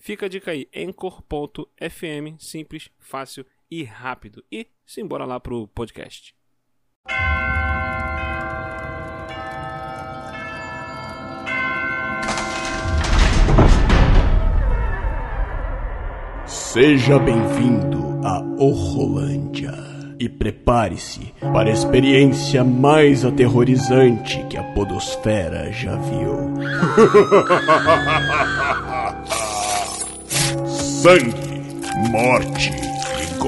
Fica a dica aí, Anchor.fm, simples, fácil e rápido. E simbora lá pro podcast. Seja bem-vindo a Orrolândia e prepare-se para a experiência mais aterrorizante que a Podosfera já viu. sangue, morte e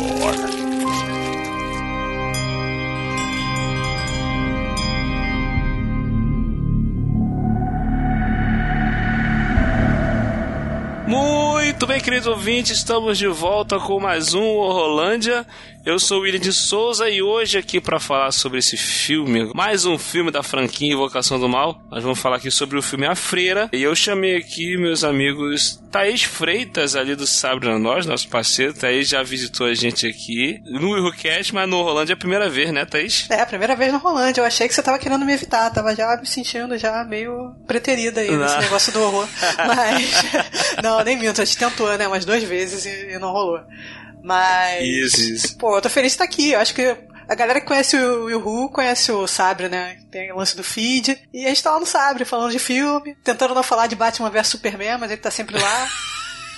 Muito bem, queridos ouvintes, estamos de volta com mais um Rolândia. Eu sou o William de Souza e hoje aqui para falar sobre esse filme, mais um filme da franquia Invocação do Mal. Nós vamos falar aqui sobre o filme A Freira. E eu chamei aqui meus amigos Thaís Freitas, ali do Sabre Nós, nosso parceiro. Thaís já visitou a gente aqui no Willcast, mas no Rolândia é a primeira vez, né, Thaís? É, a primeira vez no Rolândia. Eu achei que você tava querendo me evitar, tava já me sentindo já meio preterida aí nesse negócio do horror. Mas, não, nem minto, a gente tentou, né, umas duas vezes e, e não rolou. Mas. Isso, isso. Pô, eu tô feliz de estar aqui. Eu acho que a galera que conhece o Yuhu conhece o Sabre, né? Tem o lance do feed. E a gente tá lá no Sabre, falando de filme, tentando não falar de Batman vs Superman, mas ele tá sempre lá.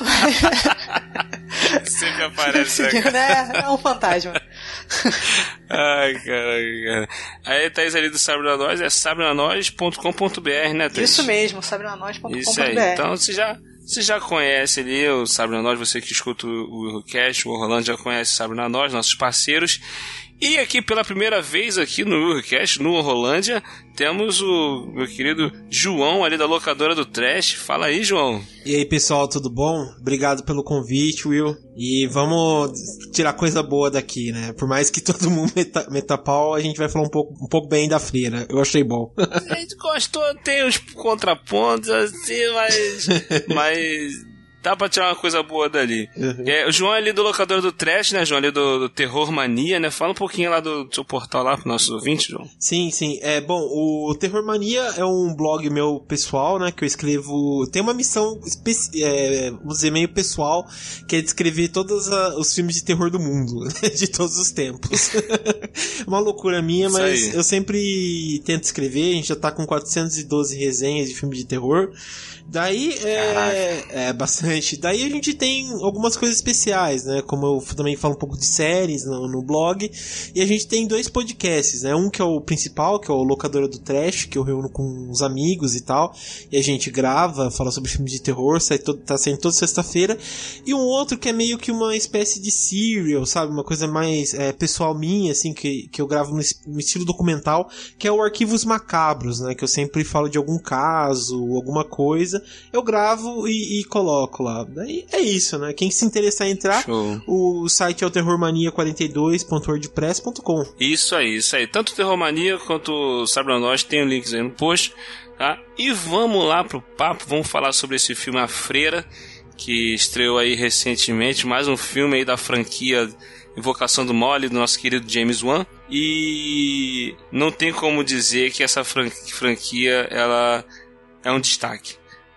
sempre aparece, né? É um fantasma. Ai, caralho, cara. Aí Thaís ali do Sabrenanois é sabrenanois.com.br, né, Thaís? Isso mesmo, sabrenanois.com.br. Isso aí. Então você já você já conhece ali o Sabre na Nós, você que escuta o Eurocast, o Rolando já conhece o Sabre na Nós, nossos parceiros. E aqui pela primeira vez aqui no Eurocast, no Rolândia, temos o meu querido João ali da locadora do Trash. Fala aí, João. E aí, pessoal, tudo bom? Obrigado pelo convite, Will. E vamos tirar coisa boa daqui, né? Por mais que todo mundo meta, meta pau, a gente vai falar um pouco, um pouco bem da freira. Eu achei bom. a gente gostou, tem os contrapontos, assim, mas. mas dá pra tirar uma coisa boa dali. Uhum. É, o João é ali do locador do Trash, né, João? Ali do, do, Terror Mania, né? Fala um pouquinho lá do seu portal lá pro nossos ouvintes, João. Sim, sim. É, bom, o Terror Mania é um blog meu pessoal, né? Que eu escrevo. Tem uma missão, é, vamos dizer, meio pessoal, que é descrever todos a, os filmes de terror do mundo, de todos os tempos. uma loucura minha, mas eu sempre tento escrever. A gente já tá com 412 resenhas de filme de terror. Daí é, é, bastante. Daí a gente tem algumas coisas especiais, né? Como eu também falo um pouco de séries no, no blog. E a gente tem dois podcasts, né? Um que é o principal, que é o Locadora do Trash, que eu reúno com os amigos e tal. E a gente grava, fala sobre filmes de terror, sai todo, tá saindo toda sexta-feira. E um outro que é meio que uma espécie de serial, sabe? Uma coisa mais é, pessoal minha, assim, que, que eu gravo no, no estilo documental, que é o Arquivos Macabros, né? Que eu sempre falo de algum caso, alguma coisa coisa, eu gravo e, e coloco lá. Daí é isso, né? Quem se interessar em entrar, Show. o site é o terrormania42.wordpress.com. Isso aí, isso aí. Tanto o Terrormania quanto o Sabra Nós tem o links aí no post, tá? E vamos lá pro papo, vamos falar sobre esse filme A Freira, que estreou aí recentemente, mais um filme aí da franquia Invocação do Mole, do nosso querido James Wan. E não tem como dizer que essa franquia ela é um destaque.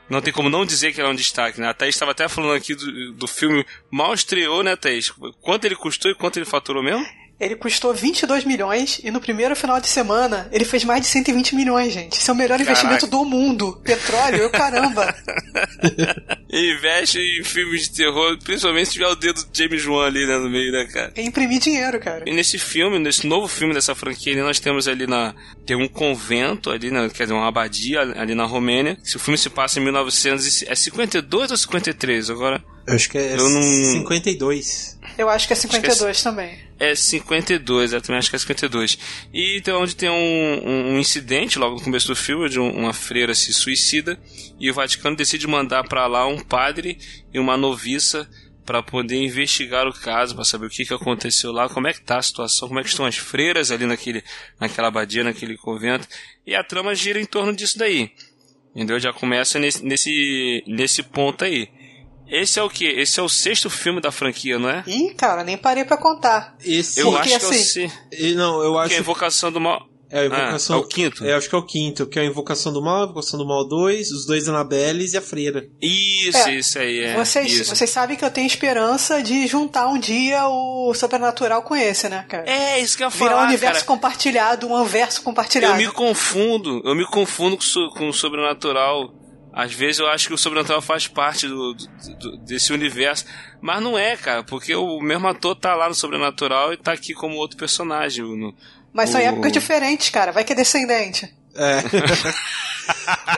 Não tem como não dizer que ela é um destaque, né? A Thaís estava até falando aqui do, do filme mal estreou, né, Thaís? Quanto ele custou e quanto ele faturou mesmo? Ele custou 22 milhões e no primeiro final de semana ele fez mais de 120 milhões, gente. Isso é o melhor Caraca. investimento do mundo. Petróleo, eu caramba. Investe em filmes de terror, principalmente se tiver o dedo do James Wan ali né, no meio, né, cara? É imprimir dinheiro, cara. E nesse filme, nesse novo filme dessa franquia, nós temos ali na. Tem um convento ali, né, quer dizer, uma abadia ali na Romênia. Se o filme se passa em 1900, é 52 ou 53? Agora. Eu acho que é eu não... 52. Eu acho que é 52 que é... também. É 52, eu também acho que é 52. E então, onde tem um, um, um incidente logo no começo do filme, de um, uma freira se suicida, e o Vaticano decide mandar para lá um, um padre e uma noviça para poder investigar o caso, para saber o que, que aconteceu lá, como é que tá a situação, como é que estão as freiras ali naquele, naquela abadia, naquele convento. E a trama gira em torno disso daí. Entendeu? Já começa nesse, nesse, nesse ponto aí. Esse é o que? Esse é o sexto filme da franquia, não é? Ih, cara, nem parei para contar. Esse, eu Porque, acho que é o assim, se... não, eu acho que é a Invocação do Mal. É a invocação. Ah, é o quinto? É, acho que é o quinto, que é a Invocação do Mal, a Invocação do Mal 2, os dois Anabeles e a Freira. Isso, É, isso aí, é. vocês, isso. vocês sabem que eu tenho esperança de juntar um dia o sobrenatural com esse, né, cara? É, isso que eu ia Virar falar, um universo cara. compartilhado, um anverso Eu compartilhado. me confundo, eu me confundo com, so- com o sobrenatural. Às vezes eu acho que o sobrenatural faz parte do, do- do- desse universo. Mas não é, cara, porque o mesmo ator tá lá no sobrenatural e tá aqui como outro personagem. no- Mas são o- épocas diferentes, cara. Vai que é descendente. É.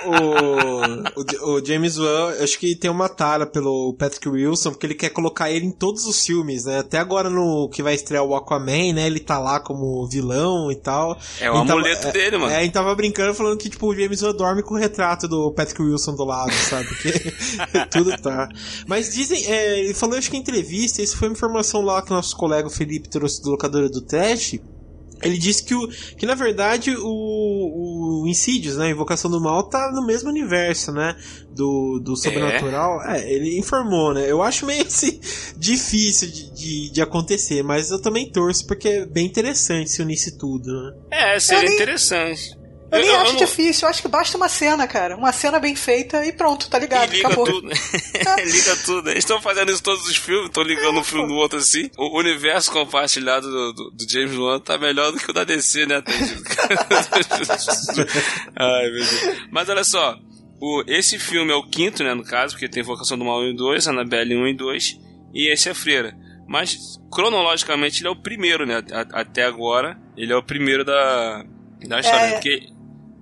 o, o, o James Wan, acho que tem uma tara pelo Patrick Wilson, porque ele quer colocar ele em todos os filmes, né? Até agora no que vai estrear o Aquaman, né? Ele tá lá como vilão e tal. É o Ele amuleto é, dele, mano. É, a gente tava brincando falando que, tipo, o James Wan dorme com o retrato do Patrick Wilson do lado, sabe? Porque tudo tá. Mas dizem, é, ele falou, acho que em entrevista, isso foi uma informação lá que o nosso colega Felipe trouxe do locadora do Trash. Ele disse que, o, que na verdade o, o Insidious, né, a Invocação do Mal, tá no mesmo universo, né, do, do Sobrenatural. É? ele informou, né. Eu acho meio assim, difícil de, de, de acontecer, mas eu também torço porque é bem interessante se unisse tudo, né. É, seria interessante. Eu, nem acho não- difícil, eu acho que basta uma cena, cara. Uma cena bem feita e pronto, tá ligado? E liga Acabou. tudo. liga tudo. Eles estão fazendo isso todos os filmes, estão ligando um filme no outro assim. O universo compartilhado do, do- do James Wan tá melhor do que o da DC, né? Ai, meu Deus. Mas olha só, o, esse filme é o quinto, né, no caso, porque tem Vocação do Mal 1 e 2, Annabelle 1 e 2, e esse é Freira. Mas, cronologicamente, ele é o primeiro, né, a- até agora, ele é o primeiro da, da história, É. porque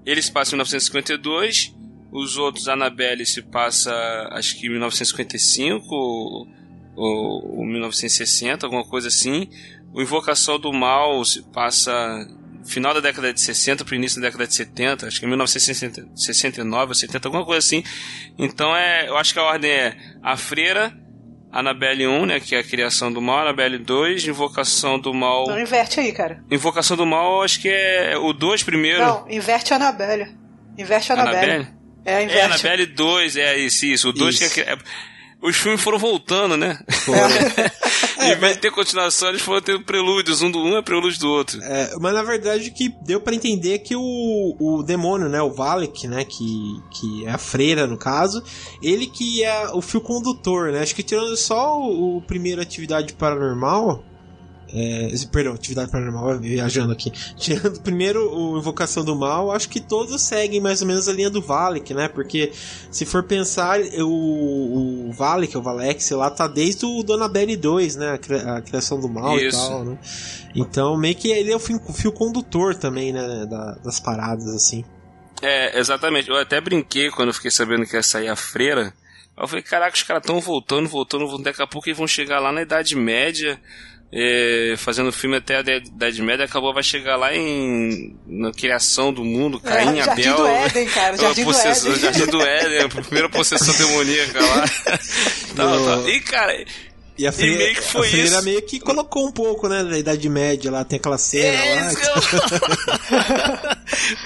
ele se passa em 1952, os outros, Annabelle, se passa, acho que em 1955 ou, ou, ou 1960, alguma coisa assim. O Invocação do Mal se passa final da década de 60 para início da década de 70, acho que em 1969 ou 70, alguma coisa assim. Então é, eu acho que a ordem é a Freira, Annabelle 1, né, que é a criação do mal, Annabelle 2, Invocação do Mal. Não inverte aí, cara. Invocação do Mal, acho que é o 2 primeiro. Não, inverte Anabelle. Inverte a Anabelle. Annabelle? É, É, inverte. Annabelle 2, é isso, isso. O 2 que é, Isso. que é- Os filmes foram voltando, né? É. em vez de ter continuação, eles foram tendo prelúdios. Um do um é prelúdio do outro. É, mas na verdade que deu pra entender que o, o demônio, né, o Valek, né, que, que é a freira no caso, ele que é o fio condutor, né? Acho que tirando só o, o primeiro atividade paranormal, é, perdão, atividade paranormal, viajando aqui. Tirando primeiro o Invocação do Mal, acho que todos seguem mais ou menos a linha do Valek, né? Porque se for pensar, o, o Valek, o Valek, sei lá, tá desde o Donabelle 2, né? A, cri- a criação do mal Isso. e tal, né? Então, meio que ele é o fio, fio condutor também, né? da- das paradas, assim. É, exatamente. Eu até brinquei quando eu fiquei sabendo que ia sair a freira. Eu falei, caraca, os caras estão voltando, voltando, voltando. Daqui a pouco eles vão chegar lá na Idade Média, é, fazendo filme até a Idade Média. Acabou, vai chegar lá em na criação do mundo, Caim, É, Jardim Abel. do Éden, cara. Jardim do Éden. Jardim do Éden, a primeira possessão demoníaca lá. Tal, tal. E, cara, E a freira, meio que foi a freira isso. meio que colocou um pouco, né? Da Idade Média lá, tem aquela cena É lá. isso que eu...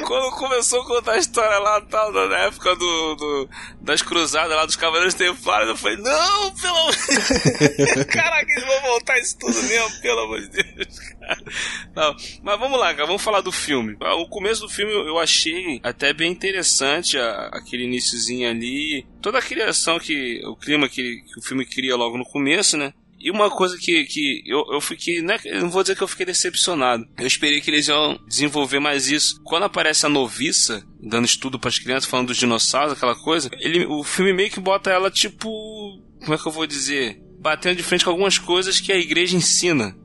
Quando começou a contar a história lá, tal, na época do, do- das cruzadas lá dos Cavaleiros Templários, eu falei, não, pelo amor de Deus. Caraca, eles vão voltar isso tudo mesmo, pelo amor de Deus, cara. Não, mas vamos lá, cara, vamos falar do filme. O começo do filme eu achei até bem interessante, a- aquele iniciozinho ali, toda a criação que, o clima que, que o filme cria logo no começo, né? E uma coisa que, que eu, eu fiquei. Né, eu não vou dizer que eu fiquei decepcionado. Eu esperei que eles iam desenvolver mais isso. Quando aparece a noviça, dando estudo para as crianças, falando dos dinossauros, aquela coisa, ele, o filme meio que bota ela tipo. Como é que eu vou dizer? Batendo de frente com algumas coisas que a igreja ensina.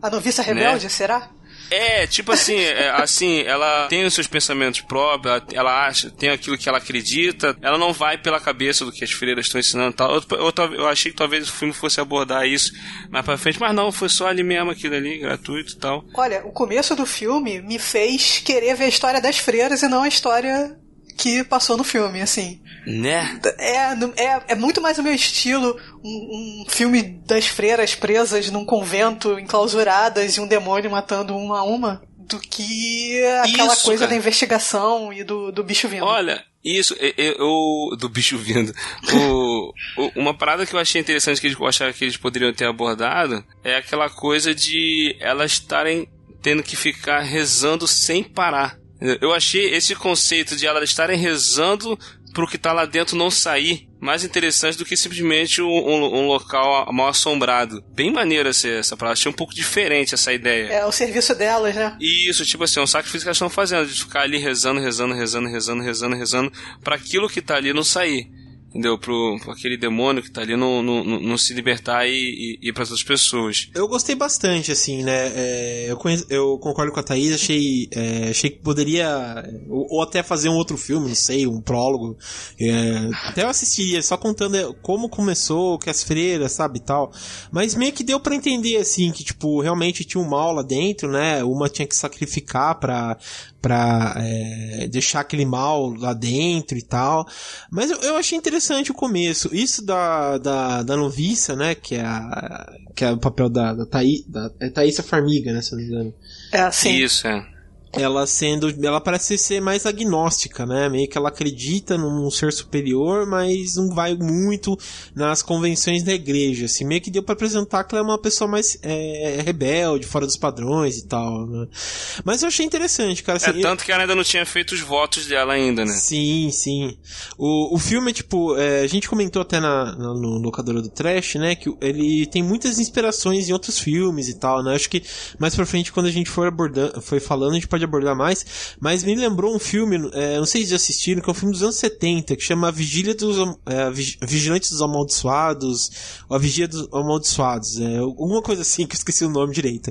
A noviça rebelde, será? É, tipo assim, é, assim, ela tem os seus pensamentos próprios, ela, ela acha, tem aquilo que ela acredita, ela não vai pela cabeça do que as freiras estão ensinando e tal. Eu, eu, eu achei que talvez o filme fosse abordar isso mais pra frente, mas não, foi só ali mesmo aquilo ali, gratuito e tal. Olha, o começo do filme me fez querer ver a história das freiras e não a história que passou no filme, assim. Né? É, é, é muito mais o meu estilo, um, um, filme das freiras presas num convento, enclausuradas, e um demônio matando uma a uma, do que aquela Isso, coisa cara. da investigação e do, do bicho vindo. Olha, isso, eu, eu- do bicho vindo. O, uma parada que eu achei interessante que eles, eu achava que eles poderiam ter abordado é aquela coisa de elas estarem tendo que ficar rezando sem parar. Eu achei esse conceito de elas estarem rezando pro que tá lá dentro não sair mais interessante do que simplesmente um, um- um local mal assombrado. Bem maneiro essa, essa parada. Achei um pouco diferente essa ideia. É o serviço delas, né? Isso, tipo assim, é um sacrifício que elas estão fazendo, de ficar ali rezando, rezando, rezando, rezando, rezando, rezando, pra aquilo que tá ali não sair. Entendeu? Pro, pro aquele demônio que tá ali não, não, se libertar e, e ir pras outras pessoas. Eu gostei bastante, assim, né? É, eu, conhe- eu concordo com a Thaís, achei, é, achei que poderia. Ou, ou até fazer um outro filme, não sei, um prólogo. É, até eu assistiria, só contando é, como começou, que as freiras, sabe, e tal. Mas meio que deu pra entender, assim, que, tipo, realmente tinha um mal lá dentro, né? Uma tinha que sacrificar pra, pra é, deixar aquele mal lá dentro e tal. Mas eu, eu achei interessante o começo. Isso da, da, da noviça, né? Que é, a, que é o papel da, da, Thaí, da é Thaísa Farmiga, né? Se eu não me engano. É assim. Isso, é. Ela sendo. Ela parece ser mais agnóstica, né? Meio que ela acredita num ser superior, mas não vai muito nas convenções da igreja. Assim, meio que deu pra apresentar que ela é uma pessoa mais é, rebelde, fora dos padrões e tal, né? Mas eu achei interessante, cara. É assim, tanto que ela ainda não tinha feito os votos dela ainda, né? Sim, sim. O, o filme, tipo, é, a gente comentou até na, na- no locadora do Trash, né? Que ele tem muitas inspirações em outros filmes e tal, né? Acho que mais pra frente, quando a gente for abordando, foi falando, a gente pode abordar mais. Mas me lembrou um filme, é, não sei se já assistiram, que é um filme dos anos 70, que chama Vigília dos é, Vig- Vigilantes dos Amaldiçoados, ou A Vigia dos Amaldiçoados, é, alguma coisa assim, que eu esqueci o nome direito.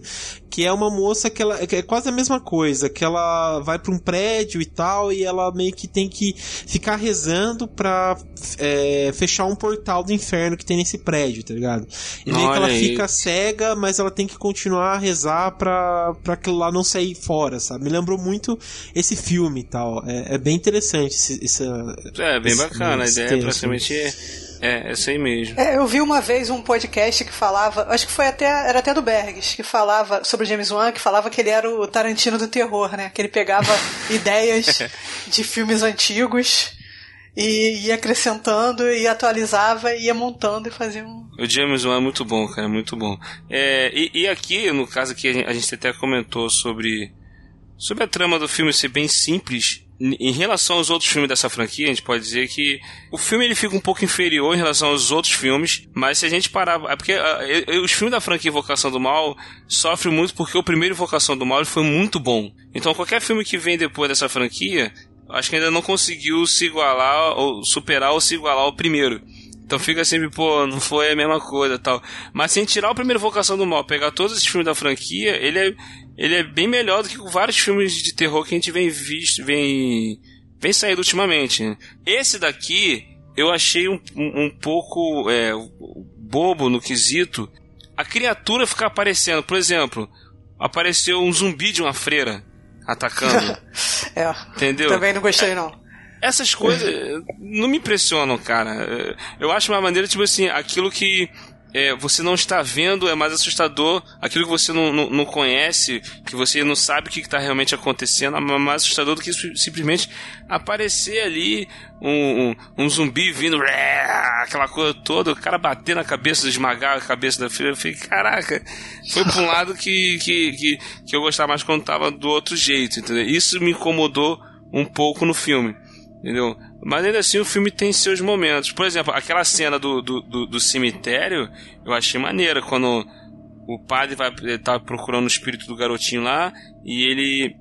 Que é uma moça que ela que é quase a mesma coisa, que ela vai pra um prédio e tal, e ela meio que tem que ficar rezando pra é, fechar um portal do inferno que tem nesse prédio, tá ligado? E meio que ela aí. fica cega, mas ela tem que continuar a rezar pra, pra aquilo lá não sair fora, sabe? Me lembrou muito esse filme e tal. É, é bem interessante esse, essa, É, bem esse- bacana. A esse ideia é texto. praticamente é, é essa aí mesmo. É, eu vi uma vez um podcast que falava, acho que foi até, era até do Bergs, que falava sobre o James Wan, que falava que ele era o Tarantino do terror, né? Que ele pegava ideias de filmes antigos e ia acrescentando e atualizava e ia montando e fazia um. O James Wan é muito bom, cara, é muito bom. É, e, e aqui, no caso aqui, a a gente até comentou sobre, sobre a trama do filme ser bem simples. Em relação aos outros filmes dessa franquia, a gente pode dizer que o filme ele fica um pouco inferior em relação aos outros filmes, mas se a gente parar. É porque e os filmes da franquia Invocação do Mal sofrem muito porque o primeiro Invocação do Mal foi muito bom. Então qualquer filme que vem depois dessa franquia, acho que ainda não conseguiu se igualar, ou superar ou se igualar ao primeiro. Então fica sempre, pô, não foi a mesma coisa tal. Mas sem tirar o primeiro Vocação do Mal, pegar todos esses filmes da franquia, ele é, ele é bem melhor do que vários filmes de terror que a gente vem visto, vem, vem saindo ultimamente. Esse daqui, eu achei um, um, um pouco é, bobo no quesito. A criatura ficar aparecendo, por exemplo, apareceu um zumbi de uma freira atacando, É, entendeu? também não gostei não. Essas coisas não me impressionam, cara. Eu acho uma maneira, tipo assim, aquilo que eh, você não está vendo é mais assustador, aquilo que você não, não, não conhece, que você não sabe o que está realmente acontecendo, é mais assustador do que sim- simplesmente aparecer ali um, um, um zumbi vindo, aquela coisa toda, o cara bater na cabeça, esmagar a cabeça da filha. Eu falei, caraca, foi pra um lado que, que, que, que eu gostava mais quando tava do outro jeito, entendeu? Isso me incomodou um pouco no filme. Entendeu? Mas ainda assim o filme tem seus momentos. Por exemplo, aquela cena do, do, do, do cemitério eu achei maneira. Quando o padre vai tá procurando o espírito do garotinho lá e ele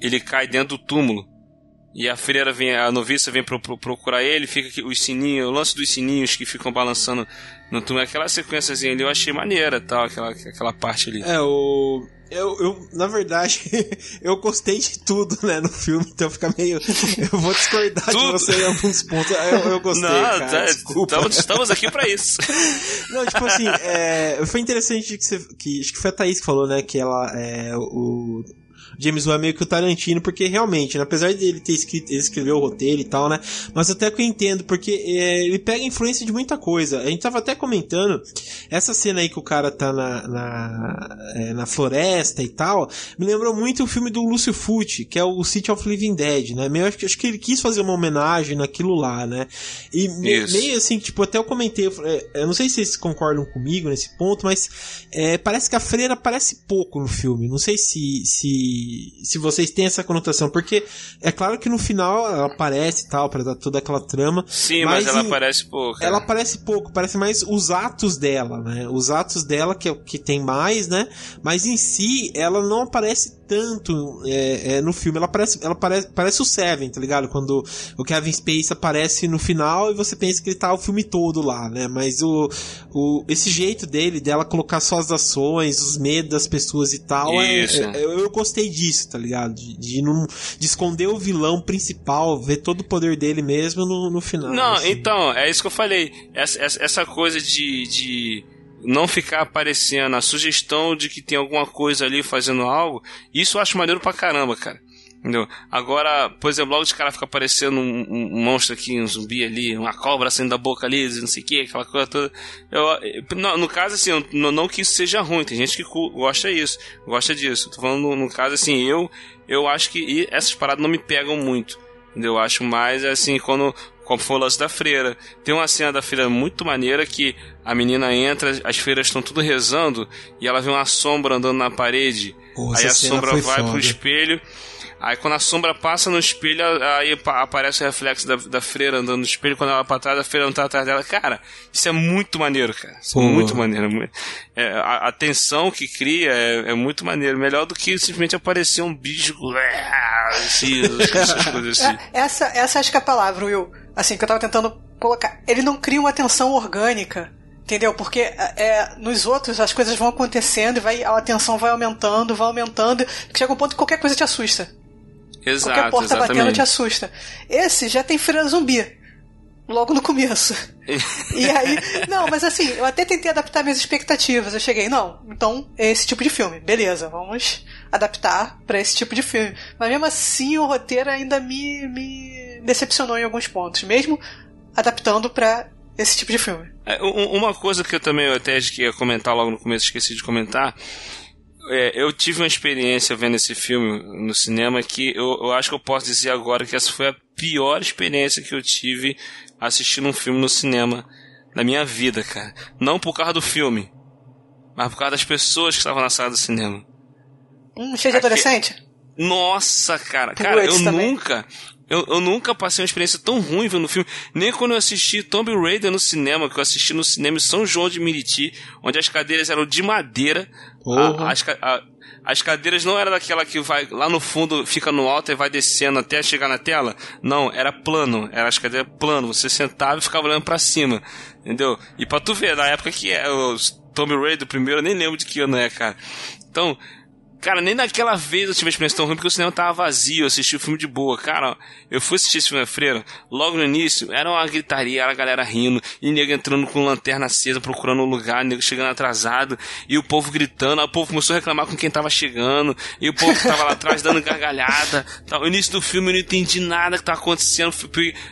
ele cai dentro do túmulo. E a freira vem, a noviça vem pro, pro- procurar ele, fica aqui, os sininhos, o lance dos sininhos que ficam balançando no túmulo, aquela sequênciazinha ali eu achei maneira, tal, aquela, aquela parte ali. É, o. Eu, eu, na verdade, eu gostei de tudo, né, no filme, então fica meio. Eu vou discordar de você em alguns pontos. Eu, eu gostei. Não, cara, tá, desculpa. estamos, estamos aqui pra isso. Não, tipo assim, é, foi interessante que, você, que acho que foi a Thaís que falou, né, que ela, é, o, James Wan é meio que o Tarantino, porque realmente, né, apesar de ele ter escrito, ele escreveu o roteiro e tal, né? Mas até que eu entendo, porque é, ele pega influência de muita coisa. A gente tava até comentando, essa cena aí que o cara tá na, na, é, na floresta e tal, me lembrou muito o filme do Lúcio Fucci, que é o City of Living Dead, né? Meio, acho, acho que ele quis fazer uma homenagem naquilo lá, né? E me, meio assim, tipo, até eu comentei, eu, é, eu não sei se vocês concordam comigo nesse ponto, mas é, parece que a freira aparece pouco no filme. Não sei se, se, se vocês têm essa conotação, porque é claro que no final ela aparece e tal, para dar toda aquela trama. Sim, mas, mas ela em, aparece pouco. Ela aparece pouco, parece mais os atos dela, né? Os atos dela que é o que tem mais, né? Mas em si, ela não aparece tanto é, é, no filme. Ela parece, ela parece, parece o Seven, tá ligado? Quando o Kevin Space aparece no final e você pensa que ele tá o filme todo lá, né? Mas o, o esse jeito dele, dela colocar só as ações, os medos das pessoas e tal, é, é eu, eu, gostei disso, tá ligado? De, de, não, de esconder o vilão principal, ver todo o poder dele mesmo no, no final. Não, assim. então, é isso que eu falei. Essa, essa coisa de, de não ficar aparecendo a sugestão de que tem alguma coisa ali fazendo algo, isso eu acho maneiro pra caramba, cara. Entendeu? Agora, por exemplo, logo de cara fica aparecendo um, um, monstro aqui, um zumbi ali, uma cobra saindo da boca ali, não sei o que, aquela coisa toda. Eu, no, no caso, assim, não, não que isso seja ruim, tem gente que gosta disso, gosta disso. Tô falando no, no caso, assim, eu, eu acho que essas paradas não me pegam muito. Entendeu? Eu acho mais assim, quando como foi o lance da freira. Tem uma cena da freira muito maneira que a menina entra, as freiras estão tudo rezando e ela vê uma sombra andando na parede. Porra, aí a sombra vai foda. pro espelho. Aí quando a sombra passa no espelho, aí aparece o reflexo da, da freira andando no espelho. Quando ela vai pra trás, a freira não tá atrás dela. Cara, isso é muito maneiro, cara. Isso é muito maneiro. É, a, a, tensão que cria é, é, muito maneiro. Melhor do que simplesmente aparecer um bicho. Assim, essas coisas assim. É, essa, essa acho que é a palavra, Will assim, que eu tava tentando colocar. Ele não cria uma tensão orgânica. Entendeu? Porque é, nos outros as coisas vão acontecendo e vai, a tensão vai aumentando, vai aumentando, chega um ponto que qualquer coisa te assusta. Exato, qualquer porta exatamente. batendo te assusta. Esse já tem feira zumbi. Logo no começo. e aí. Não, mas assim, eu até tentei adaptar minhas expectativas. Eu cheguei, não, então é esse tipo de filme. Beleza, vamos adaptar para esse tipo de filme. Mas mesmo assim o roteiro ainda me, me decepcionou em alguns pontos, mesmo adaptando para esse tipo de filme. É, uma coisa que eu também até ia comentar logo no começo, esqueci de comentar. É, eu tive uma experiência vendo esse filme no cinema que eu, eu acho que eu posso dizer agora que essa foi a pior experiência que eu tive assistindo um filme no cinema na minha vida, cara. Não por causa do filme, mas por causa das pessoas que estavam na sala do cinema. Hum, cheio de adolescente? Nossa, cara. Cara, eu também. nunca. Eu, eu nunca passei uma experiência tão ruim vendo filme. Nem quando eu assisti Tomb Raider no cinema, que eu assisti no cinema em São João de Meriti, onde as cadeiras eram de madeira. A, as, a, as cadeiras não eram daquela que vai lá no fundo, fica no alto e vai descendo até chegar na tela. Não, era plano. Era as cadeiras plano. Você sentava e ficava olhando para cima. Entendeu? E pra tu ver, na época que é o Tomb Raider, o primeiro, eu nem lembro de que ano é, cara. Então, Cara, nem naquela vez eu tive a experiência tão ruim porque o cinema tava vazio, eu assisti o filme de boa. Cara, eu fui assistir esse filme na freira, logo no início, era uma gritaria, era a galera rindo, e nego entrando com lanterna acesa, procurando um lugar, nego chegando atrasado, e o povo gritando, aí o povo começou a reclamar com quem tava chegando, e o povo que tava lá atrás dando gargalhada. O início do filme eu não entendi nada que tava acontecendo,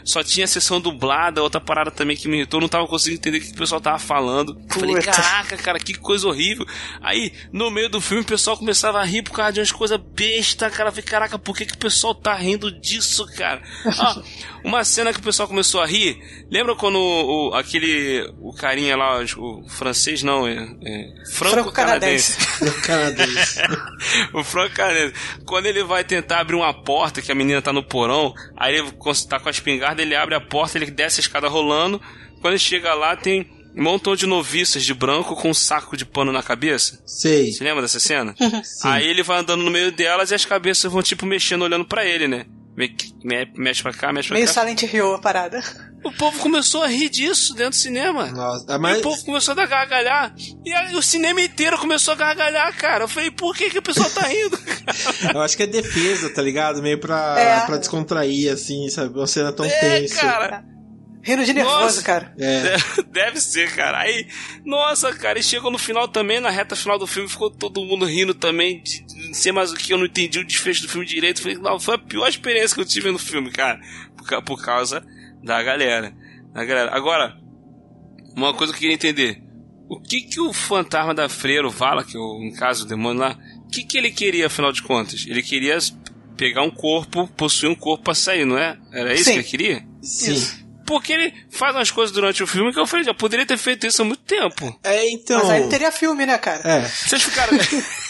só tinha a sessão dublada, outra parada também que me irritou, não tava conseguindo entender o que o pessoal tava falando. Falei, caraca, cara, que coisa horrível. Aí, no meio do filme, o pessoal começava a rir por causa de umas coisas besta, cara. Eu falei, caraca, por que, que o pessoal tá rindo disso, cara? Ah, uma cena que o pessoal começou a rir. Lembra quando o, o aquele. O carinha lá, o francês não, é. é franco-canadense. Franco-canadense. o franco-canadense. Quando ele vai tentar abrir uma porta, que a menina tá no porão, aí ele tá com a espingarda, ele abre a porta, ele desce a escada rolando. Quando ele chega lá, tem um montão de noviças de branco com um saco de pano na cabeça. Sei. Você lembra dessa cena? Aí ele vai andando no meio delas e as cabeças vão, tipo, mexendo, olhando para ele, né? Me, me, mexe pra cá, mexe pra Meio cá. Meio Silent Hill a parada. O povo começou a rir disso dentro do cinema. Nossa, mas... E o povo começou a gargalhar. E aí, o cinema inteiro começou a gargalhar, cara. Eu falei, por que, que o pessoal tá rindo? Eu acho que é defesa, tá ligado? Meio pra, é. pra descontrair, assim, sabe? Uma cena tão é, tensa. cara. Rindo de nervoso, nossa, cara. É. Deve ser, cara. Aí, nossa, cara, e chegou no final também, na reta final do filme, ficou todo mundo rindo também. De, não sei mais o que, eu não entendi o desfecho do filme direito. Falei, não, foi a pior experiência que eu tive no filme, cara. Por, por causa da galera. Da galera. Agora, uma coisa que eu queria entender. O que que o fantasma da freira, o Vala, que é o, no caso o demônio lá, o que que ele queria, afinal de contas? Ele queria pegar um corpo, possuir um corpo pra sair, não é? Era isso Sim. que ele queria? Sim. Isso. Porque ele faz umas coisas durante o filme que eu falei, já poderia ter feito isso há muito tempo. É, então. Mas aí teria filme, né, cara? É. Vocês ficaram.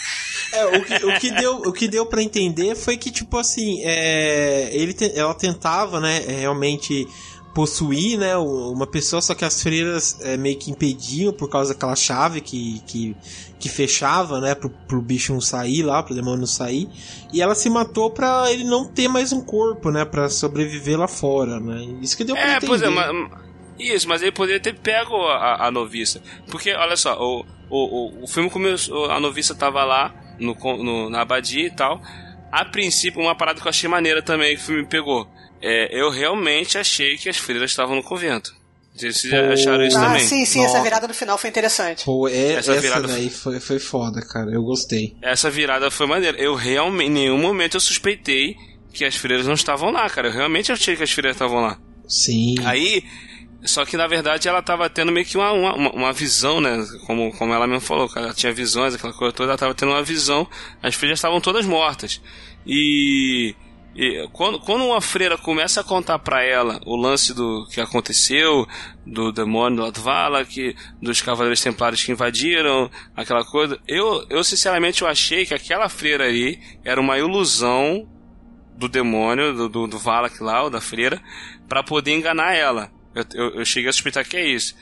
É, o que, o que deu, o que deu para entender foi que, tipo assim, é, ele te, ela tentava, né, realmente possuir, né, uma pessoa, só que as freiras é, meio que impediam por causa daquela chave que, que, que fechava, né, pro, pro bicho não sair lá, pro demônio não sair. E ela se matou pra ele não ter mais um corpo, né, pra sobreviver lá fora, né. Isso que deu pra é, entender. Pois é, mas, isso, mas ele poderia ter pego a, a noviça. Porque, olha só, o, o, o, filme começou, a noviça tava lá no, no, na abadia e tal. A princípio, uma parada que eu achei maneira também, que o filme pegou é, eu realmente achei que as freiras estavam no convento. Vocês Pô. acharam isso ah, também? Sim, sim, Nossa. essa virada no final foi interessante. Pô, é, essa, essa virada daí foi, foi foda, cara. Eu gostei. Essa virada foi maneira. Eu realmente, em nenhum momento eu suspeitei que as freiras não estavam lá, cara. Eu realmente achei que as freiras estavam lá. Sim. Aí, só que na verdade ela tava tendo meio que uma, uma, uma visão, né? Como, como ela mesmo falou, cara. Ela tinha visões, aquela coisa toda. Ela tava tendo uma visão. As freiras estavam todas mortas. E e quando, quando uma freira começa a contar para ela o lance do que aconteceu, do demônio do Atvala, que dos cavaleiros templários que invadiram, aquela coisa, eu, eu sinceramente eu achei que aquela freira aí era uma ilusão do demônio, do, do, do Valak lá, ou da freira, para poder enganar ela. Eu, eu, eu cheguei a suspeitar que é isso.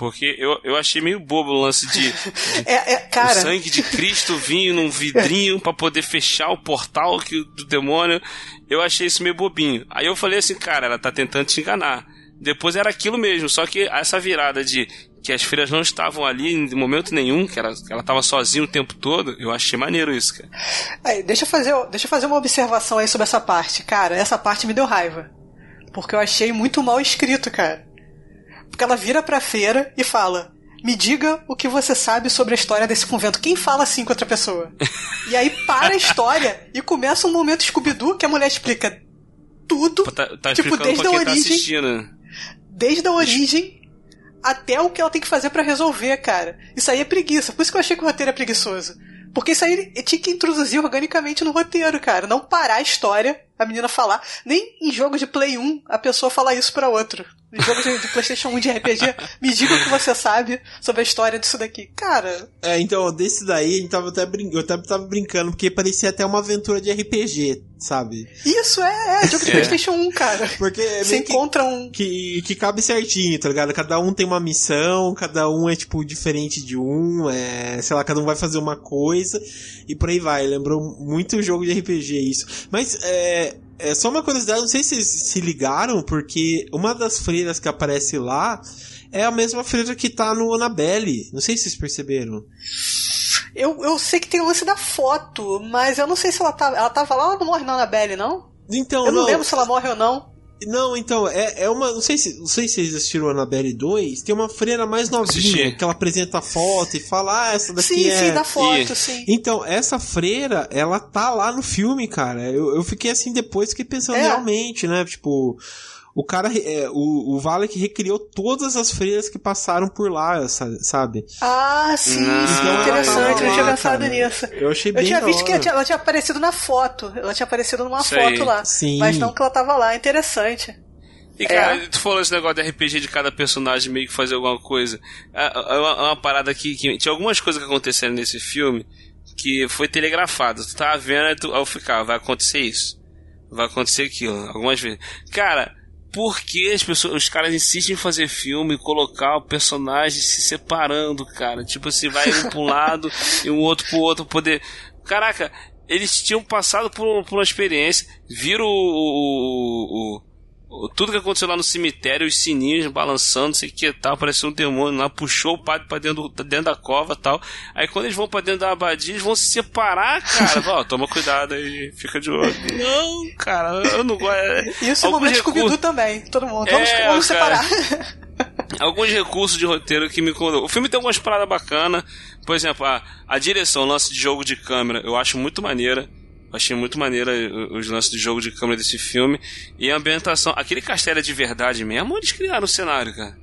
Porque eu, eu achei meio bobo o lance de, de é, é, cara... o sangue de Cristo vir num vidrinho para poder fechar o portal que, do demônio. Eu achei isso meio bobinho. Aí eu falei assim, cara, ela tá tentando te enganar. Depois era aquilo mesmo, só que essa virada de que as filhas não estavam ali em momento nenhum, que ela, ela tava sozinha o tempo todo, eu achei maneiro isso, cara. Aí, deixa, eu fazer, deixa eu fazer uma observação aí sobre essa parte. Cara, essa parte me deu raiva. Porque eu achei muito mal escrito, cara. Porque ela vira pra feira e fala: Me diga o que você sabe sobre a história desse convento. Quem fala assim com outra pessoa? e aí para a história e começa um momento Scooby-Doo que a mulher explica tudo. Tá, tá tipo, desde a tá origem. Tá desde a origem até o que ela tem que fazer para resolver, cara. Isso aí é preguiça. Por isso que eu achei que o roteiro é preguiçoso. Porque isso aí tinha que introduzir organicamente no roteiro, cara. Não parar a história, a menina falar. Nem em jogo de Play 1 a pessoa falar isso para outro jogo de, de, PlayStation 1 de RPG, me diga o que você sabe sobre a história disso daqui. Cara. É, então, desse daí, a gente tava até brin... eu até tava brincando, porque parecia até uma aventura de RPG, sabe? Isso, é, é jogo de é. PlayStation 1, cara. Porque você encontra um. Que, que cabe certinho, tá ligado? Cada um tem uma missão, cada um é, tipo, diferente de um, é, sei lá, cada um vai fazer uma coisa, e por aí vai. Lembrou muito o jogo de RPG isso. Mas, é é só uma curiosidade, não sei se se ligaram, porque uma das freiras que aparece lá é a mesma freira que tá no Annabelle. Não sei se vocês perceberam. Eu, eu sei que tem o lance da foto, mas eu não sei se ela tava. Ela tava lá ou não morre na Annabelle, não? Então, eu não, não lembro se ela morre ou não. Não, então, é, é uma. Não sei, se, não sei se vocês assistiram Annabelle 2. Tem uma freira mais novinha que ela apresenta a foto e fala, ah, essa daqui sim, é. Sim, da foto, sim. Então, essa freira, ela tá lá no filme, cara. Eu, eu fiquei assim depois, fiquei pensando é. realmente, né? Tipo. O cara, é, o, o Valek recriou todas as freiras que passaram por lá, sabe? Ah, sim, então, interessante, eu não tinha pensado nisso. Eu achei bem Eu tinha visto que ela tinha, ela tinha, aparecido na foto, ela tinha aparecido numa foto lá, sim. mas não que ela tava lá, interessante. E cara, é. tu falou esse negócio de RPG de cada personagem meio que fazer alguma coisa. É, é uma, é uma parada aqui que tinha algumas coisas que aconteceram nesse filme que foi telegrafado. Tu tava vendo, e tu, eu ficava, vai acontecer isso. Vai acontecer aquilo, algumas vezes. Cara, por que as pessoas, os caras insistem em fazer filme e colocar o personagem se separando, cara? Tipo assim, vai um para um lado e um outro pro outro poder. Caraca, eles tinham passado por, por uma experiência, viram o, o, o, tudo que aconteceu lá no cemitério, os sininhos balançando, não sei o que tal, parecia um demônio lá, puxou o padre pra dentro, dentro da cova tal. Aí quando eles vão pra dentro da abadia, eles vão se separar, cara. Ó, toma cuidado aí, fica de olho. Não, cara, eu não gosto. Isso é o momento. Scooby-Doo também, todo mundo. Vamos, é, vamos separar. Alguns recursos de roteiro que me incomodou. O filme tem algumas paradas bacanas. Por exemplo, a, a direção, o lance de jogo de câmera, eu acho muito maneira. Achei muito maneira os lances de jogo de câmera desse filme. E a ambientação. Aquele castelo é de verdade mesmo eles criaram o cenário, cara?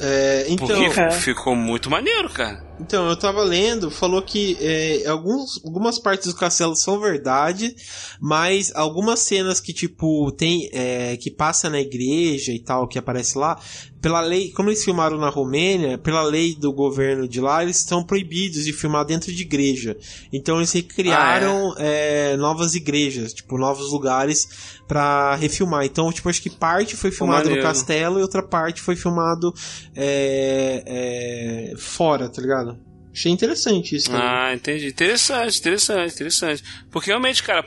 É, então. Porque ficou muito maneiro, cara. Então, eu tava lendo, falou que é, alguns, algumas partes do castelo são verdade, mas algumas cenas que, tipo, tem. É, que passa na igreja e tal, que aparece lá, pela lei, como eles filmaram na Romênia, pela lei do governo de lá, eles estão proibidos de filmar dentro de igreja. Então eles recriaram ah, é? É, novas igrejas, tipo, novos lugares para refilmar. Então, tipo, acho que parte foi filmado no castelo e outra parte foi filmado é, é, fora, tá ligado? Achei interessante isso também. Ah, entendi. Interessante, interessante, interessante. Porque realmente, cara,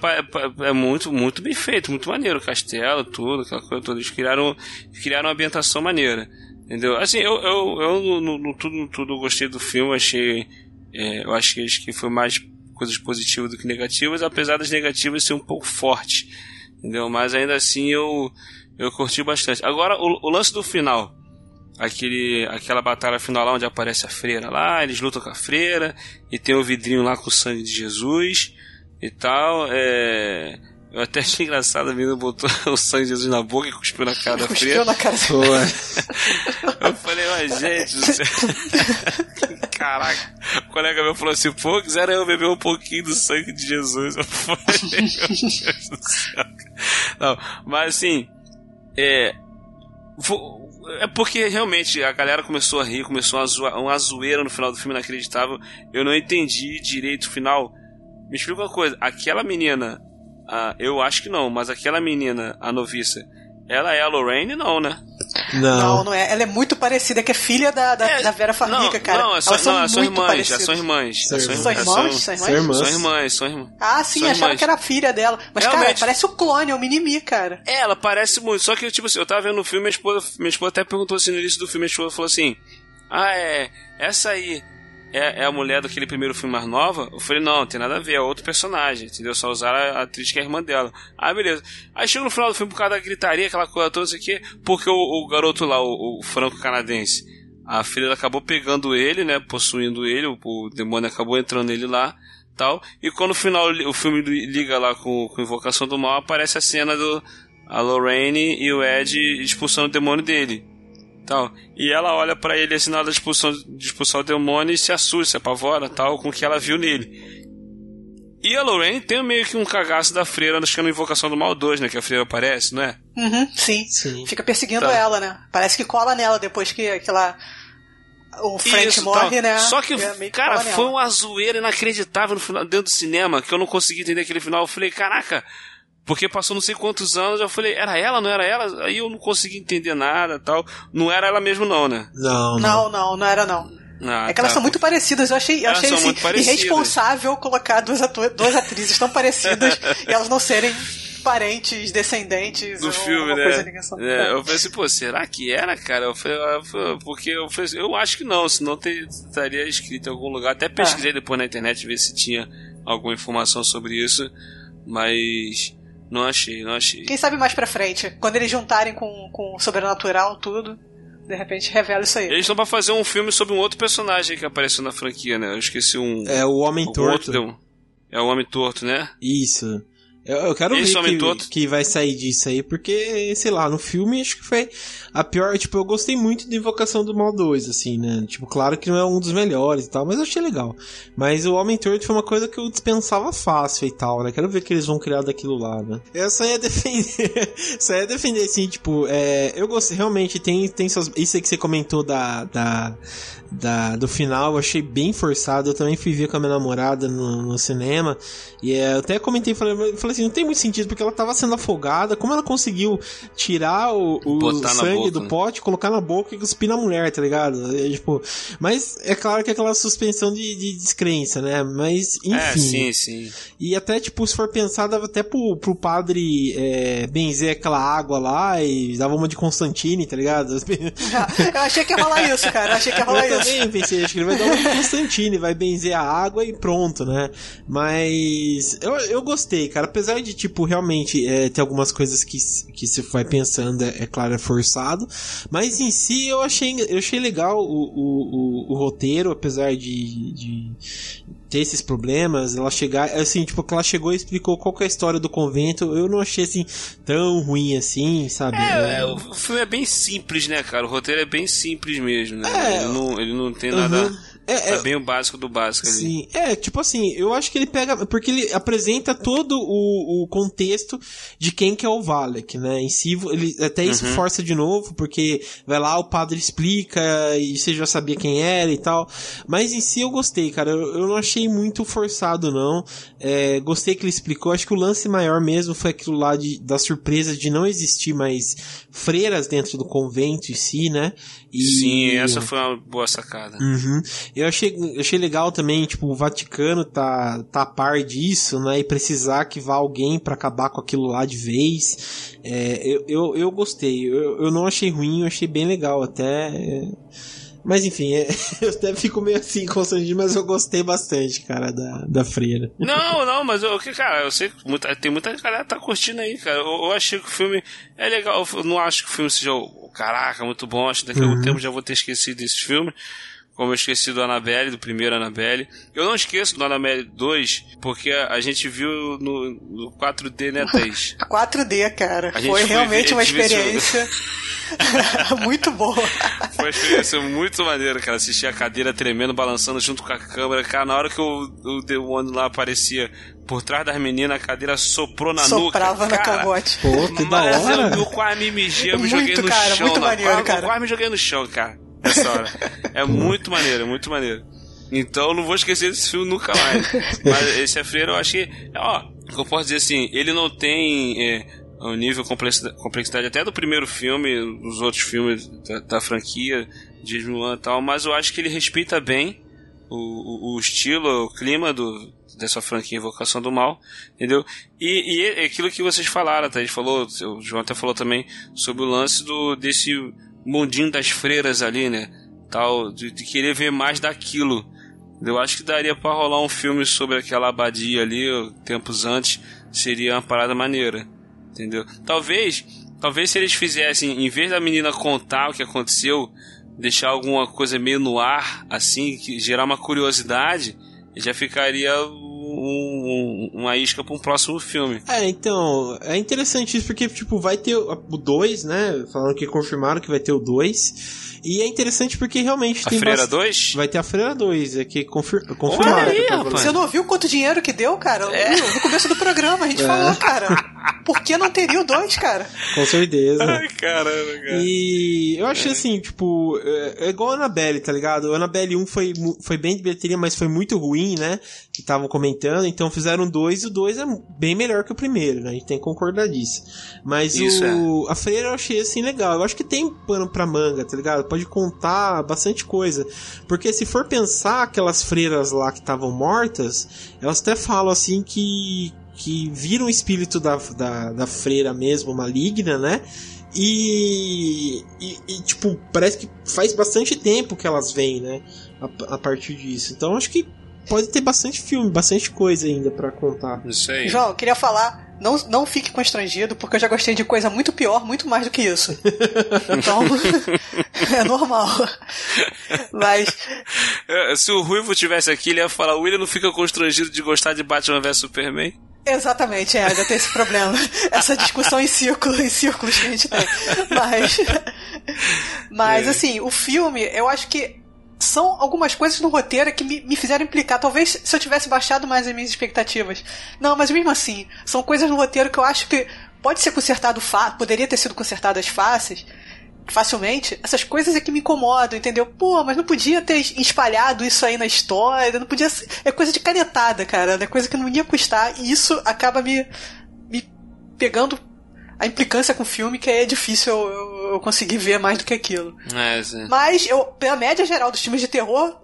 é muito, muito bem feito, muito maneiro. Castelo, tudo, aquela coisa toda. Eles criaram, criaram uma ambientação maneira. Entendeu? Assim, eu, eu, eu no, no tudo, no tudo gostei do filme, achei. É, eu acho que, acho que foi mais coisas positivas do que negativas, apesar das negativas ser um pouco forte. Entendeu? Mas ainda assim eu, eu curti bastante. Agora, o, o lance do final aquele, aquela batalha final lá onde aparece a freira lá, eles lutam com a freira, e tem o vidrinho lá com o sangue de Jesus e tal. É... Eu até achei engraçado, a menina botou o sangue de Jesus na boca e cuspiu na cara da freira. na cara Eu falei, mas gente do céu. Caraca. O colega meu falou assim, pô, quiser eu beber um pouquinho do sangue de Jesus. Eu falei, meu Deus do céu. Não, mas assim, é, é porque realmente a galera começou a rir, começou a zoar, uma zoeira no final do filme inacreditável. Eu não entendi direito o final. Me explica uma coisa, aquela menina, ah, eu acho que não, mas aquela menina, a noviça, ela é a Lorraine, não, né? Não. não, não é. Ela é muito parecida, que é filha da, da, é, da Vera Farmiga, não, cara. Não, é só, Elas são, não, é são irmãs, é são irmãs. São, são, são irmãs? São, irmãs? São irmãs, são irmãs. Ah, sim, acharam que era filha dela. Mas, Realmente. cara, parece o clone, é o Minimi, cara. É, ela parece muito. Só que, tipo assim, eu tava vendo o filme, minha esposa, minha esposa até perguntou assim no início do filme, minha esposa falou assim: Ah, é. Essa aí é, é, a mulher daquele primeiro filme mais nova? Eu falei, não, tem nada a ver, é outro personagem, entendeu? Só usaram a atriz que é a irmã dela. Ah, beleza. Aí chega no final do filme por causa da gritaria, aquela coisa toda, isso aqui, porque o, o garoto lá, o, o franco-canadense, a filha acabou pegando ele, né, possuindo ele, o, o demônio acabou entrando nele lá, tal, e quando o final o filme liga lá com, com Invocação do Mal, aparece a cena do a Lorraine e o Ed expulsando o demônio dele tal. E ela olha para ele assim na hora de expulsão, de expulsar o demônio e se assusta, se apavora, tal, com o que ela viu nele. E a Lorraine tem meio que um cagaço da freira, acho que é no Invocação do Mal 2, né? Que a freira aparece, não é? Uhum, sim. sim. Fica perseguindo tá. ela, né? Parece que cola nela depois que aquela. O Frank Isso, morre, tal. né? Só que, é cara, foi uma zoeira inacreditável no final, dentro do cinema, que eu não consegui entender aquele final. Eu falei, caraca, porque passou não sei quantos anos, eu falei, era ela, não era ela? Aí eu não consegui entender nada tal. Não era ela mesmo, não, né? Não, não, não, não, não era não. Ah, é que elas tá. são muito parecidas. Eu achei, eu achei assim, irresponsável colocar duas, duas atrizes tão parecidas e elas não serem parentes, descendentes do filme, né? É, eu falei assim, pô, será que era, cara? Eu falei, porque eu, falei, assim, eu acho que não, senão ter, estaria escrito em algum lugar. Até pesquisei ah. depois na internet ver se tinha alguma informação sobre isso, mas não achei, não achei. Quem sabe mais pra frente, quando eles juntarem com, com o sobrenatural, tudo, de repente revela isso aí. Eles estão pra fazer um filme sobre um outro personagem que apareceu na franquia, né? Eu esqueci um. É o Homem Torto. Outro, é o Homem Torto, né? Isso. Eu, eu quero Esse ver que, que vai sair disso aí, porque, sei lá, no filme acho que foi a pior. Tipo, eu gostei muito de Invocação do Mal 2, assim, né? Tipo, claro que não é um dos melhores e tal, mas eu achei legal. Mas o Homem Torto foi uma coisa que eu dispensava fácil e tal, né? Quero ver o que eles vão criar daquilo lá, né? Eu só ia defender. só ia defender, assim, tipo, é, eu gostei, realmente, tem, tem suas. Isso aí que você comentou da. da da, do final, eu achei bem forçado. Eu também fui ver com a minha namorada no, no cinema. E é, eu até comentei, falei, falei assim, assim, não tem muito sentido, porque ela tava sendo afogada. Como ela conseguiu tirar o, o sangue boca, do né? pote, colocar na boca e cuspir na mulher, tá ligado? É, tipo, mas é claro que é aquela suspensão de, de descrença, né? Mas, enfim. É, sim, sim. E até, tipo, se for pensar, dava até pro, pro padre é, benzer aquela água lá e dava uma de Constantine, tá ligado? Eu achei que ia rolar isso, cara. Eu achei que ia rolar eu isso. Eu também pensei, acho que ele vai dar uma de Constantine, vai benzer a água e pronto, né? Mas eu, eu gostei, cara. Apesar de, tipo, realmente é, ter algumas coisas que, que se vai pensando, é, é, claro, é forçado. Mas em si eu achei, eu achei legal o, o, o, o roteiro, apesar de, de ter esses problemas, ela chegar, assim, tipo, que ela chegou e explicou qual é a história do convento, eu não achei, assim, tão ruim assim, sabe? É, é... o filme é bem simples, né, cara? O roteiro é bem simples mesmo, né? É, ele, não, ele não tem uhum. nada é, é, é, bem o básico do básico ali. Sim, é, tipo assim, eu acho que ele pega. Porque ele apresenta todo o, o contexto de quem que é o Valek, né? Em si, ele até isso uhum. força de novo, porque vai lá, o padre explica e você já sabia quem era e tal. Mas em si eu gostei, cara. Eu, eu não achei muito forçado, não. É, gostei que ele explicou. Acho que o lance maior mesmo foi aquilo lá de, da surpresa de não existir mais freiras dentro do convento em si, né? E... Sim, essa foi uma boa sacada. Uhum. Eu achei, achei legal também, tipo, o Vaticano tá, tá a par disso, né? E precisar que vá alguém para acabar com aquilo lá de vez. É, eu, eu, eu gostei. Eu, eu não achei ruim, eu achei bem legal até. É... Mas enfim, é, eu até fico meio assim constrangido, mas eu gostei bastante, cara, da, da freira. Não, não, mas eu, cara, eu sei que muita, tem muita galera que tá curtindo aí, cara. Eu, eu, achei que o filme é legal. Eu não acho que o filme seja, o caraca, muito bom. Acho que daqui a algum uhum. tempo já vou ter esquecido desse filme. Como eu esqueci do Annabelle, do primeiro Annabelle. Eu não esqueço do Annabelle 2, porque a gente viu no, no 4D, né, Thaís? 4D, cara. Foi realmente uma experiência. muito boa. Foi uma experiência muito maneira, cara. Assistir a cadeira tremendo, balançando junto com a câmera. Cara, na hora que o, o The One lá aparecia por trás das meninas, a cadeira soprou na Soprava nuca. Soprava na cagote. Pô, que da hora. Eu quase me mijei, eu me muito, joguei no cara, chão. Muito maneiro, quase, cara. Eu quase me joguei no chão, cara. Nessa hora. É muito maneiro, muito maneiro. Então eu não vou esquecer desse filme nunca mais. Mas esse é freiro, eu achei. Ó, eu posso dizer assim, ele não tem. É, o nível complexidade, complexidade até do primeiro filme, dos outros filmes da, da franquia, de Juan e tal, mas eu acho que ele respeita bem o, o, o estilo, o clima do, dessa franquia Invocação do Mal, entendeu? E, e é aquilo que vocês falaram, tá? A gente falou, o João até falou também sobre o lance do, desse mundinho das freiras ali, né? Tal, de, de querer ver mais daquilo. Eu acho que daria para rolar um filme sobre aquela abadia ali, tempos antes, seria uma parada maneira. Entendeu? Talvez, talvez se eles fizessem, em vez da menina contar o que aconteceu, deixar alguma coisa meio no ar, assim, que gerar uma curiosidade, já ficaria um, uma isca para um próximo filme. É, então, é interessante isso porque, tipo, vai ter o 2, né? Falando que confirmaram que vai ter o 2. E é interessante porque realmente a tem. Freira 2? Vai ter a Freira 2, é que confir... confirmaram. Aí, Você não viu quanto dinheiro que deu, cara? É. No começo do programa a gente é. falou, cara. Por que não teria o 2, cara? Com certeza. Ai, caramba, cara. E eu achei é. assim, tipo, é, é igual a Annabelle, tá ligado? O Annabelle 1 foi, foi bem de bilheteria, mas foi muito ruim, né? Que estavam comentando, então fizeram dois e o 2 é bem melhor que o primeiro, né? A gente tem que concordar disso. Mas Isso, o, é. a Freira eu achei assim legal. Eu acho que tem pano pra manga, tá ligado? pode contar bastante coisa. Porque se for pensar aquelas freiras lá que estavam mortas, elas até falam assim que, que viram o espírito da, da, da freira mesmo, maligna, né? E, e, e, tipo, parece que faz bastante tempo que elas vêm, né? A, a partir disso. Então acho que pode ter bastante filme, bastante coisa ainda para contar. Isso aí. João, queria falar não, não fique constrangido, porque eu já gostei de coisa muito pior, muito mais do que isso. Então, é normal. Mas. Se o Ruivo tivesse aqui, ele ia falar: o William não fica constrangido de gostar de Batman vs Superman? Exatamente, é, ainda tem esse problema. Essa discussão em círculos, em círculos que a gente tem. Mas. Mas, é. assim, o filme, eu acho que são algumas coisas no roteiro que me, me, fizeram implicar. Talvez se eu tivesse baixado mais as minhas expectativas. Não, mas mesmo assim, são coisas no roteiro que eu acho que pode ser consertado poderia ter sido consertadas fáceis, facilmente. Essas coisas é que me incomodam, entendeu? Pô, mas não podia ter espalhado isso aí na história, não podia ser. É coisa de canetada, cara. É coisa que não ia custar, e isso acaba me pegando a implicância com o filme que é difícil eu, eu, eu conseguir ver mais do que aquilo. É. Mas eu, pela média geral dos filmes de terror,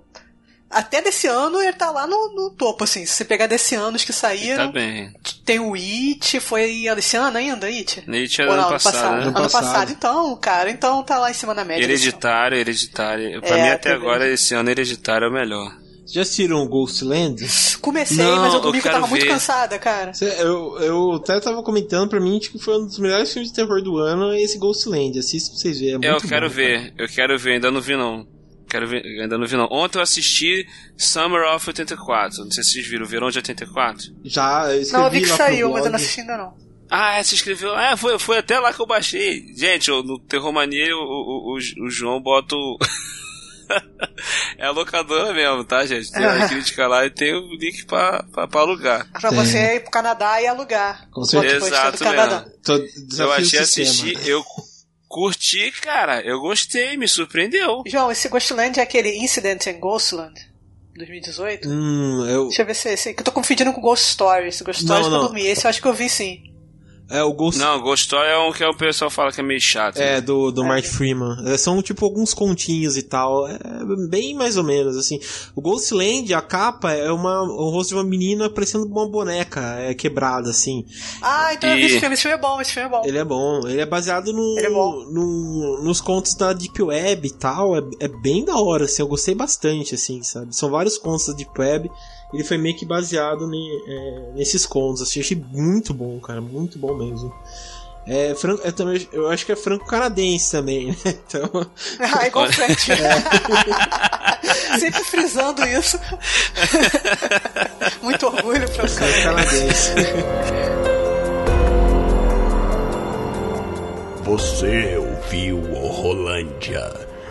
até desse ano ele tá lá no, no topo, assim. Se você pegar desse ano os que saíram. Tá bem. Tem o It, foi esse ano ainda, It? It é Ou ano não, passado, né? Ano Ano passado. passado. então, cara, então tá lá em cima na média. ano. Hereditário, hereditário. Pra É, mim, até agora, esse ano, hereditário é o melhor. Já assistiram Ghostland? Comecei, Não, mas eu eu domingo eu quero tava muito ver. cansada, cara. Cê- Eu, eu até tava comentando pra mim que foi um dos melhores filmes de terror do ano esse Ghostland. Assista pra vocês verem. É muito eu quero bom, ver, eu quero ver, ainda não vi não. Quero ver, ainda não vi não. Ontem eu assisti Summer of 84. Não sei se vocês viram, Verão de 84. cara. Já, eu escrevi Não, eu vi que saiu, mas eu não assisti ainda não. Ah, é, você escreveu. Ah, foi, foi até lá que eu baixei. Gente, eu- no Terromania o, o, o, o João bota o. é a locadora mesmo, tá, gente? Tem a crítica lá e tem o link pra, pra, pra alugar. Pra Tem. você ir pro Canadá e alugar. Com certeza. Exato do Canadá. mesmo. Tô- Eu achei assistir, eu curti, cara. Eu gostei, me surpreendeu. João, esse Ghostland é aquele Incident in Ghostland 2018? Hum, eu, Deixa eu ver se é esse. Que eu tô confundindo com Ghost Stories. Ghost Não, Stories eu não. dormi. Esse eu acho que eu vi sim. É o Ghost Não, Ghost Story é um que o pessoal fala que é meio chato. É, né? do, do Mark Freeman. É, são tipo alguns continhos e tal. É bem mais ou menos, assim. O Ghostland, a capa, é uma, o rosto de uma menina parecendo uma boneca é, quebrada, assim. Ah, então eu vi E- esse filme. Esse filme é bom, esse filme é bom. Ele é bom. Ele é baseado no, Ele é bom. no- nos contos da Deep Web e tal. É, é bem da hora, assim. Eu gostei bastante, assim, sabe? São vários contos da Deep Web. Ele foi meio que baseado ne- é, nesses contos, assim. Eu achei muito bom, cara. Muito bom mesmo. É, franco, é também, eu acho que é franco-canadense também, né? Então, Ah, igual o Frank. Sempre frisando isso. Muito orgulho pra você. franco-canadense. Você ouviu o Rolândia.